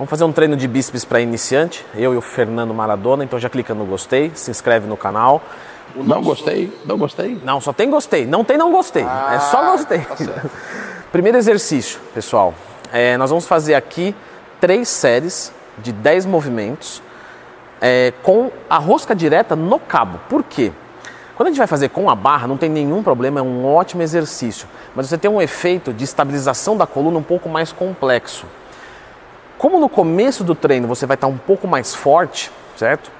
Vamos fazer um treino de bíceps para iniciante, eu e o Fernando Maradona, então já clica no gostei, se inscreve no canal. O não nosso... gostei, não gostei? Não, só tem gostei, não tem não gostei, ah, é só gostei. Tá Primeiro exercício, pessoal, é, nós vamos fazer aqui três séries de 10 movimentos é, com a rosca direta no cabo. Por quê? Quando a gente vai fazer com a barra, não tem nenhum problema, é um ótimo exercício, mas você tem um efeito de estabilização da coluna um pouco mais complexo. Como no começo do treino você vai estar um pouco mais forte, certo?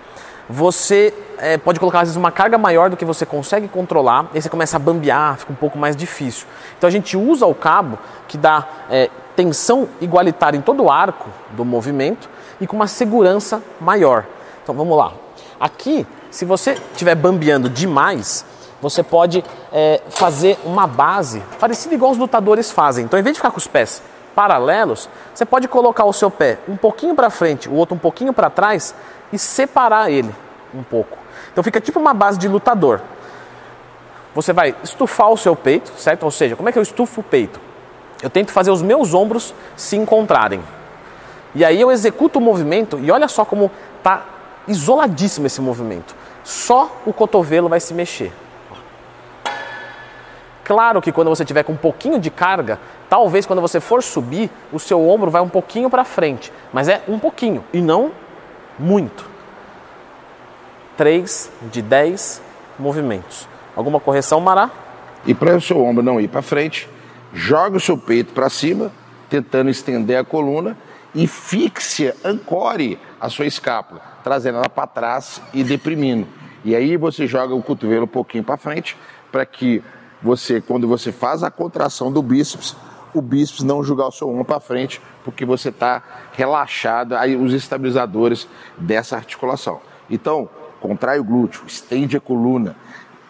Você é, pode colocar às vezes uma carga maior do que você consegue controlar, e você começa a bambear, fica um pouco mais difícil. Então a gente usa o cabo que dá é, tensão igualitária em todo o arco do movimento e com uma segurança maior. Então vamos lá. Aqui, se você estiver bambeando demais, você pode é, fazer uma base parecida igual os lutadores fazem. Então, em vez de ficar com os pés paralelos, você pode colocar o seu pé um pouquinho para frente, o outro um pouquinho para trás e separar ele um pouco. Então fica tipo uma base de lutador. Você vai estufar o seu peito, certo? Ou seja, como é que eu estufo o peito? Eu tento fazer os meus ombros se encontrarem. E aí eu executo o movimento e olha só como tá isoladíssimo esse movimento. Só o cotovelo vai se mexer. Claro que quando você tiver com um pouquinho de carga, talvez quando você for subir, o seu ombro vai um pouquinho para frente, mas é um pouquinho e não muito. 3 de 10 movimentos. Alguma correção, Mará? E para o seu ombro não ir para frente, joga o seu peito para cima, tentando estender a coluna e fixe, ancore a sua escápula, trazendo ela para trás e deprimindo. E aí você joga o cotovelo um pouquinho para frente para que você, quando você faz a contração do bíceps, o bíceps não jogar o seu ombro para frente, porque você está relaxado, aí os estabilizadores dessa articulação. Então, contrai o glúteo, estende a coluna,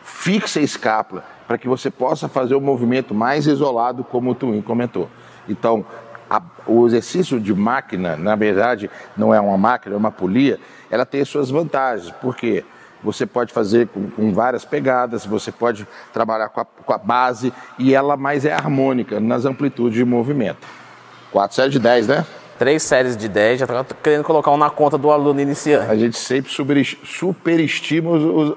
fixa a escápula, para que você possa fazer o movimento mais isolado, como o Twin comentou. Então, a, o exercício de máquina, na verdade, não é uma máquina, é uma polia, ela tem as suas vantagens. Por quê? Você pode fazer com, com várias pegadas, você pode trabalhar com a, com a, base e ela mais é harmônica nas amplitudes de movimento. Quatro séries de 10, né? Três séries de 10, já estou querendo colocar um na conta do aluno iniciante. A gente sempre superestima os,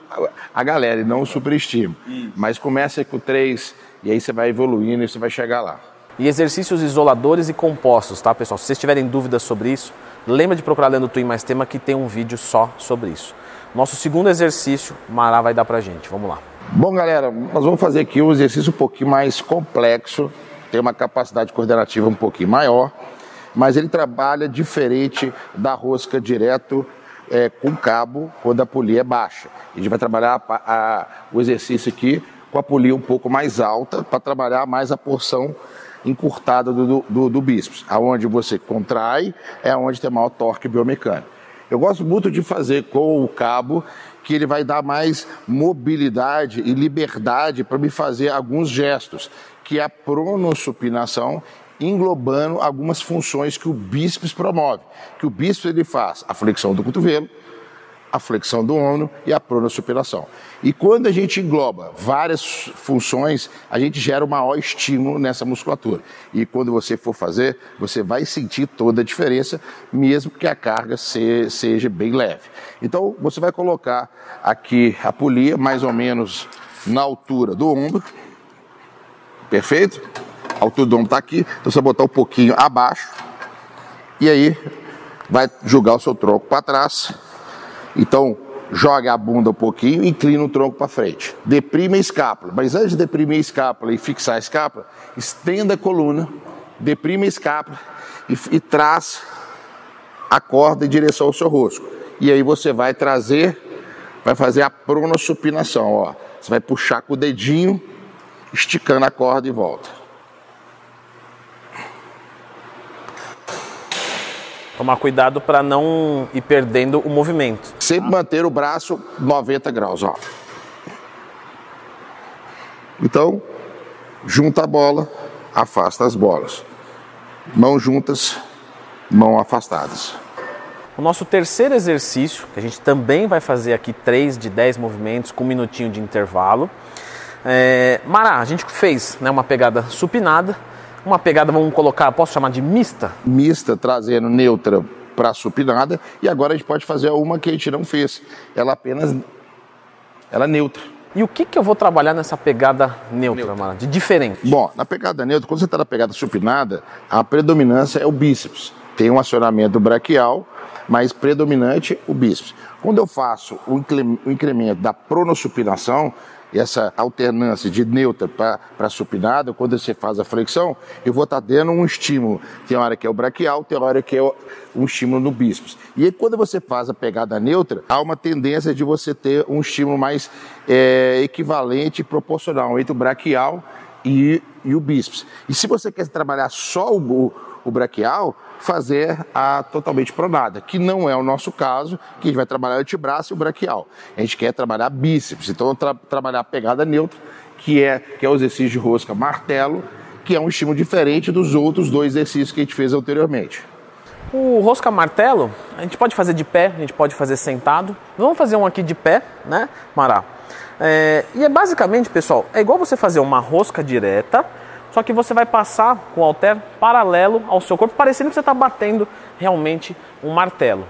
a galera e não superestima. Mas começa com três e aí você vai evoluindo e você vai chegar lá. E exercícios isoladores e compostos, tá, pessoal? Se vocês tiverem dúvidas sobre isso, lembra de procurar Lendo Twin Mais Tema que tem um vídeo só sobre isso. Nosso segundo exercício, Mará vai dar pra gente. Vamos lá. Bom, galera, nós vamos fazer aqui um exercício um pouquinho mais complexo, tem uma capacidade coordenativa um pouquinho maior, mas ele trabalha diferente da rosca direto é, com cabo quando a polia é baixa. A gente vai trabalhar a, a, o exercício aqui com a polia um pouco mais alta para trabalhar mais a porção encurtada do, do, do bíceps. Aonde você contrai é onde tem maior torque biomecânico. Eu gosto muito de fazer com o cabo, que ele vai dar mais mobilidade e liberdade para me fazer alguns gestos, que é a pronossupinação, englobando algumas funções que o bíceps promove. Que o bíceps ele faz a flexão do cotovelo, a flexão do ombro e a pronossupinação. E quando a gente engloba várias funções, a gente gera um maior estímulo nessa musculatura. E quando você for fazer, você vai sentir toda a diferença, mesmo que a carga seja bem leve. Então, você vai colocar aqui a polia mais ou menos na altura do ombro. Perfeito? A altura do ombro está aqui, então você vai botar um pouquinho abaixo. E aí, vai jogar o seu tronco para trás então, joga a bunda um pouquinho inclina o tronco para frente. Deprime a escápula, mas antes de deprimir a escápula e fixar a escápula, estenda a coluna, deprime a escápula e, e traz a corda em direção ao seu rosto. E aí você vai trazer, vai fazer a pronossupinação, ó. Você vai puxar com o dedinho, esticando a corda e volta. Tomar cuidado para não ir perdendo o movimento. Sempre manter o braço 90 graus, ó. Então, junta a bola, afasta as bolas. Mãos juntas, mãos afastadas. O nosso terceiro exercício, que a gente também vai fazer aqui 3 de 10 movimentos com um minutinho de intervalo. É, Mará, a gente fez né, uma pegada supinada uma pegada, vamos colocar, posso chamar de mista? Mista, trazendo neutra para supinada. E agora a gente pode fazer uma que a gente não fez. Ela apenas ela é neutra. E o que, que eu vou trabalhar nessa pegada neutra, neutra. Mara, de diferente? Bom, na pegada neutra, quando você está na pegada supinada, a predominância é o bíceps. Tem um acionamento braquial, mas predominante o bíceps. Quando eu faço o incremento da pronossupinação, essa alternância de neutra para supinada, quando você faz a flexão, eu vou estar tá dando um estímulo. Tem hora que é o braquial, tem hora que é um estímulo no bíceps. E aí, quando você faz a pegada neutra, há uma tendência de você ter um estímulo mais é, equivalente e proporcional entre o braquial e, e o bíceps. E se você quer trabalhar só o, o braquial, fazer a totalmente pronada, que não é o nosso caso, que a gente vai trabalhar o antebraço e o braquial. A gente quer trabalhar bíceps, então tra trabalhar a pegada neutra, que é, que é o exercício de rosca martelo, que é um estímulo diferente dos outros dois exercícios que a gente fez anteriormente. O rosca martelo, a gente pode fazer de pé, a gente pode fazer sentado. Vamos fazer um aqui de pé, né, Mará? É, e é basicamente, pessoal, é igual você fazer uma rosca direta, só que você vai passar com o halter paralelo ao seu corpo, parecendo que você está batendo realmente um martelo.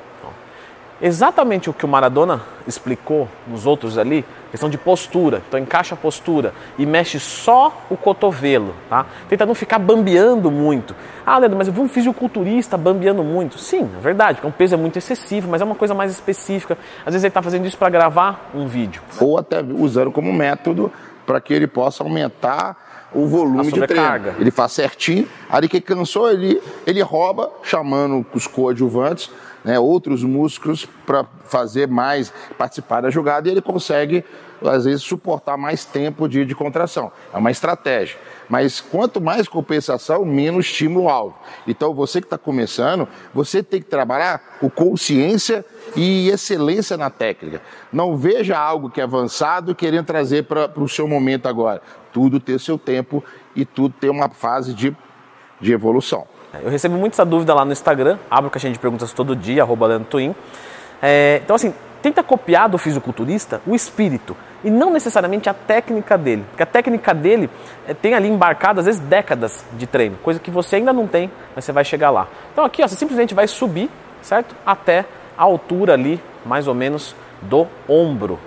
Exatamente o que o Maradona explicou nos outros ali, questão de postura. Então encaixa a postura e mexe só o cotovelo, tá? Tenta não ficar bambeando muito. Ah, Leandro, mas eu vi um fisiculturista bambeando muito. Sim, é verdade, porque o peso é muito excessivo, mas é uma coisa mais específica. Às vezes ele está fazendo isso para gravar um vídeo. Ou até usando como método para que ele possa aumentar o volume de treino. Ele faz certinho, aí que cansou, ele, ele rouba, chamando os coadjuvantes, né, outros músculos para fazer mais, participar da jogada e ele consegue, às vezes, suportar mais tempo de, de contração. É uma estratégia. Mas quanto mais compensação, menos estímulo alvo. Então, você que está começando, você tem que trabalhar com consciência e excelência na técnica. Não veja algo que é avançado querendo trazer para o seu momento agora. Tudo tem seu tempo e tudo tem uma fase de, de evolução. Eu recebo muita dúvida lá no Instagram, abro caixinha de perguntas todo dia, arroba. É, então, assim, tenta copiar do fisiculturista o espírito e não necessariamente a técnica dele, porque a técnica dele é, tem ali embarcado às vezes décadas de treino, coisa que você ainda não tem, mas você vai chegar lá. Então aqui ó, você simplesmente vai subir, certo? Até a altura ali, mais ou menos, do ombro,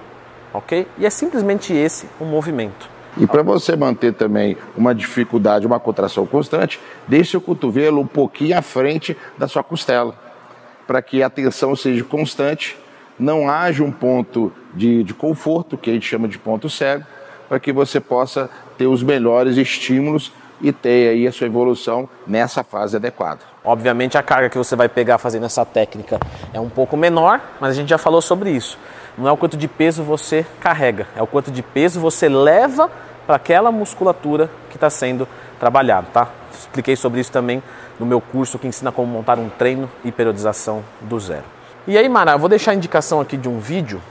ok? E é simplesmente esse o movimento. E para você manter também uma dificuldade, uma contração constante, deixe o cotovelo um pouquinho à frente da sua costela, para que a tensão seja constante, não haja um ponto de, de conforto, que a gente chama de ponto cego, para que você possa ter os melhores estímulos e ter aí a sua evolução nessa fase adequada. Obviamente a carga que você vai pegar fazendo essa técnica é um pouco menor, mas a gente já falou sobre isso. Não é o quanto de peso você carrega, é o quanto de peso você leva para aquela musculatura que está sendo trabalhado, tá? Expliquei sobre isso também no meu curso que ensina como montar um treino e periodização do zero. E aí, Mara, vou deixar a indicação aqui de um vídeo.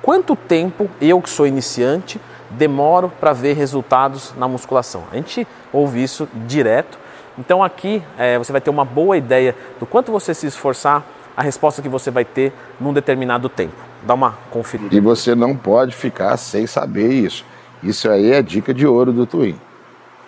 Quanto tempo eu que sou iniciante demoro para ver resultados na musculação? A gente ouve isso direto. Então aqui é, você vai ter uma boa ideia do quanto você se esforçar, a resposta que você vai ter num determinado tempo. Dá uma conferida. E você não pode ficar sem saber isso. Isso aí é dica de ouro do Twin.